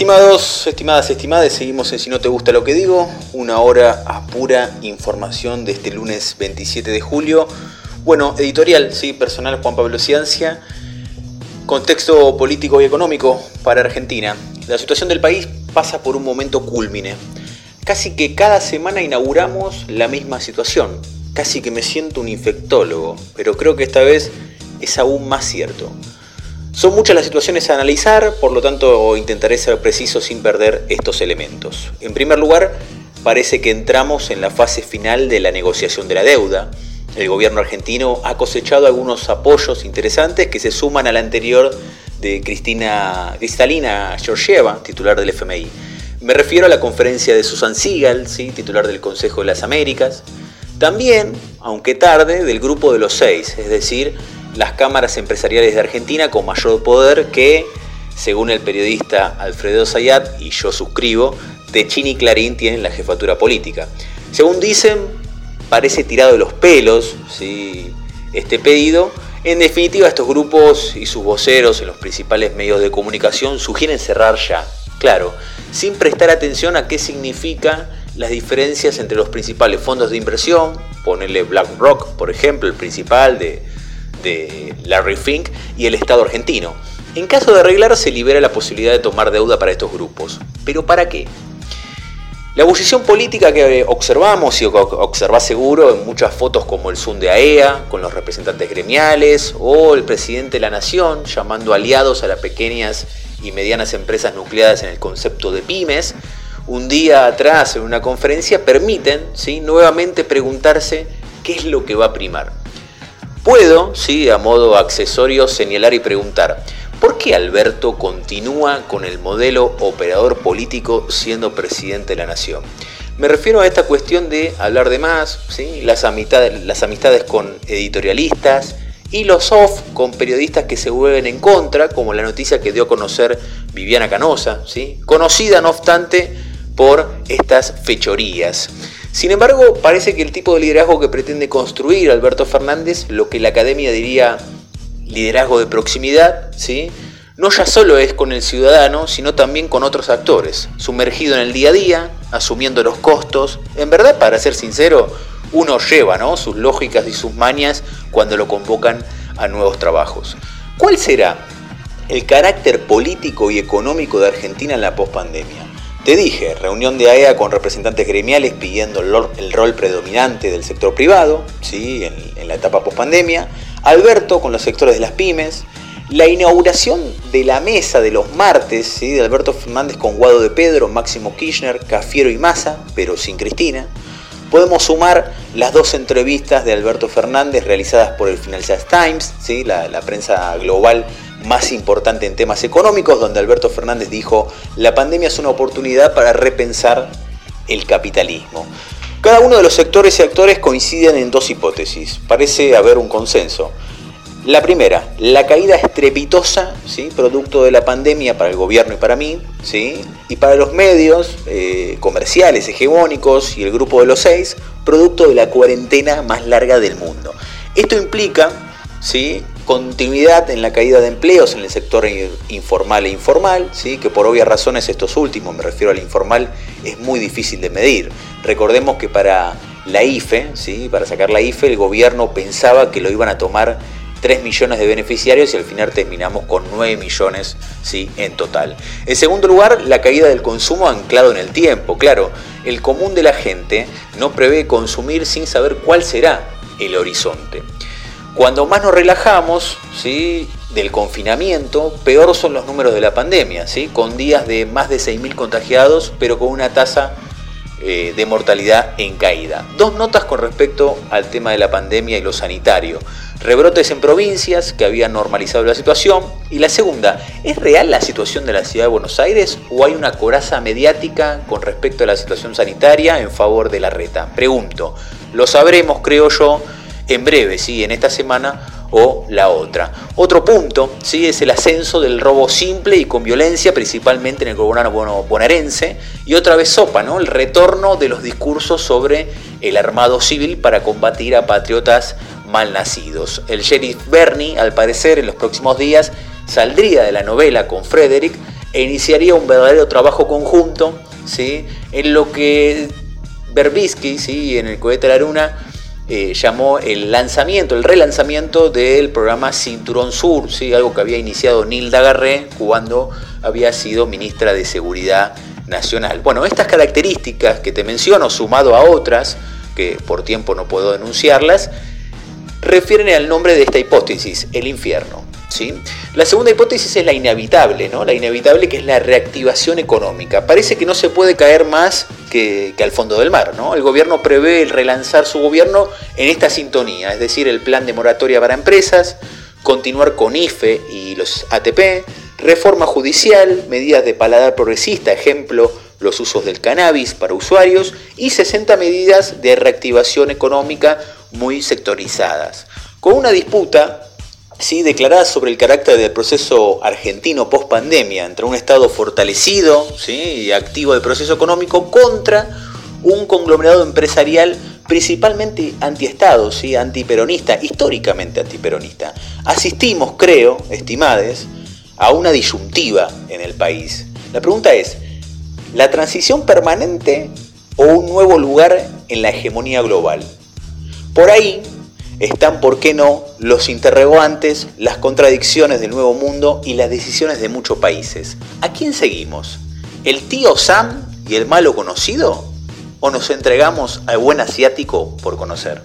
Estimados, estimadas, estimadas, seguimos en Si no te gusta lo que digo, una hora a pura información de este lunes 27 de julio. Bueno, editorial, sí, personal Juan Pablo Ciencia, contexto político y económico para Argentina. La situación del país pasa por un momento culmine. Casi que cada semana inauguramos la misma situación. Casi que me siento un infectólogo, pero creo que esta vez es aún más cierto. Son muchas las situaciones a analizar, por lo tanto intentaré ser preciso sin perder estos elementos. En primer lugar, parece que entramos en la fase final de la negociación de la deuda. El gobierno argentino ha cosechado algunos apoyos interesantes que se suman al anterior de Cristina Cristalina Georgieva, titular del FMI. Me refiero a la conferencia de Susan Siegel, ¿sí? titular del Consejo de las Américas. También, aunque tarde, del Grupo de los Seis, es decir, las cámaras empresariales de Argentina con mayor poder que, según el periodista Alfredo Zayat, y yo suscribo, Techín y Clarín tienen la jefatura política. Según dicen, parece tirado de los pelos ¿sí? este pedido. En definitiva, estos grupos y sus voceros en los principales medios de comunicación sugieren cerrar ya, claro, sin prestar atención a qué significa las diferencias entre los principales fondos de inversión, ponerle BlackRock, por ejemplo, el principal de de Larry Fink y el Estado argentino. En caso de arreglar, se libera la posibilidad de tomar deuda para estos grupos. ¿Pero para qué? La ebullición política que observamos y observa seguro en muchas fotos como el Zoom de AEA, e con los representantes gremiales, o el presidente de la Nación llamando aliados a las pequeñas y medianas empresas nucleadas en el concepto de pymes, un día atrás en una conferencia permiten ¿sí? nuevamente preguntarse qué es lo que va a primar. Puedo, sí, a modo accesorio, señalar y preguntar, ¿por qué Alberto continúa con el modelo operador político siendo presidente de la nación? Me refiero a esta cuestión de hablar de más, ¿sí? las, amistades, las amistades con editorialistas y los off con periodistas que se vuelven en contra, como la noticia que dio a conocer Viviana Canosa, ¿sí? conocida no obstante por estas fechorías. Sin embargo, parece que el tipo de liderazgo que pretende construir Alberto Fernández, lo que la academia diría liderazgo de proximidad, ¿sí? no ya solo es con el ciudadano, sino también con otros actores, sumergido en el día a día, asumiendo los costos. En verdad, para ser sincero, uno lleva ¿no? sus lógicas y sus mañas cuando lo convocan a nuevos trabajos. ¿Cuál será el carácter político y económico de Argentina en la pospandemia? Te dije, reunión de AEA e con representantes gremiales pidiendo el rol predominante del sector privado, ¿sí? en, la etapa pospandemia, Alberto con los sectores de las pymes, la inauguración de la mesa de los martes ¿sí? de Alberto Fernández con Guado de Pedro, Máximo Kirchner, Cafiero y Massa, pero sin Cristina. Podemos sumar las dos entrevistas de Alberto Fernández realizadas por el Financial Times, ¿sí? la prensa global más importante en temas económicos, donde Alberto Fernández dijo, la pandemia es una oportunidad para repensar el capitalismo. Cada uno de los sectores y actores coinciden en dos hipótesis. Parece haber un consenso. La primera, la caída estrepitosa, ¿sí? producto de la pandemia para el gobierno y para mí, ¿sí? y para los medios eh, comerciales hegemónicos y el grupo de los seis, producto de la cuarentena más larga del mundo. Esto implica ¿sí? Continuidad en la caída de empleos en el sector informal e informal, ¿sí? que por obvias razones estos últimos, me refiero al informal, es muy difícil de medir. Recordemos que para la IFE, ¿sí? para sacar la IFE, el gobierno pensaba que lo iban a tomar 3 millones de beneficiarios y al final terminamos con 9 millones ¿sí? en total. En segundo lugar, la caída del consumo anclado en el tiempo. Claro, el común de la gente no prevé consumir sin saber cuál será el horizonte. Cuando más nos relajamos ¿sí? del confinamiento, peor son los números de la pandemia, ¿sí? con días de más de 6.000 contagiados, pero con una tasa eh, de mortalidad en caída. Dos notas con respecto al tema de la pandemia y lo sanitario. Rebrotes en provincias que habían normalizado la situación. Y la segunda, ¿es real la situación de la ciudad de Buenos Aires o hay una coraza mediática con respecto a la situación sanitaria en favor de la reta? Pregunto, lo sabremos, creo yo, en breve, ¿sí? en esta semana o la otra. Otro punto ¿sí? es el ascenso del robo simple y con violencia, principalmente en el gobierno bonaerense, y otra vez sopa, ¿no? el retorno de los discursos sobre el armado civil para combatir a patriotas malnacidos. El sheriff Bernie, al parecer, en los próximos días saldría de la novela con Frederick e iniciaría un verdadero trabajo conjunto ¿sí? en lo que Berbisky, ¿sí? en el cohete de la luna, eh, llamó el lanzamiento, el relanzamiento del programa Cinturón Sur, ¿sí? algo que había iniciado Nilda Garré cuando había sido ministra de Seguridad Nacional. Bueno, estas características que te menciono, sumado a otras, que por tiempo no puedo denunciarlas, refieren al nombre de esta hipótesis, el infierno. ¿sí? La segunda hipótesis es la inevitable, ¿no? la inevitable que es la reactivación económica. Parece que no se puede caer más que, al fondo del mar. ¿no? El gobierno prevé relanzar su gobierno en esta sintonía, es decir, el plan de moratoria para empresas, continuar con IFE y los ATP, reforma judicial, medidas de paladar progresista, ejemplo, los usos del cannabis para usuarios y 60 medidas de reactivación económica muy sectorizadas. Con una disputa ¿sí? declarada sobre el carácter del proceso argentino post pandemia entre un Estado fortalecido y activo del proceso económico contra un conglomerado empresarial principalmente antiestado, ¿sí? antiperonista, históricamente antiperonista. Asistimos, creo, estimades, a una disyuntiva en el país. La pregunta es, ¿la transición permanente o un nuevo lugar en la hegemonía global? Por ahí están, ¿por qué no?, los interrogantes, las contradicciones del nuevo mundo y las decisiones de muchos países. ¿A quién seguimos? ¿El tío Sam y el malo conocido? ¿O nos entregamos al buen asiático por conocer?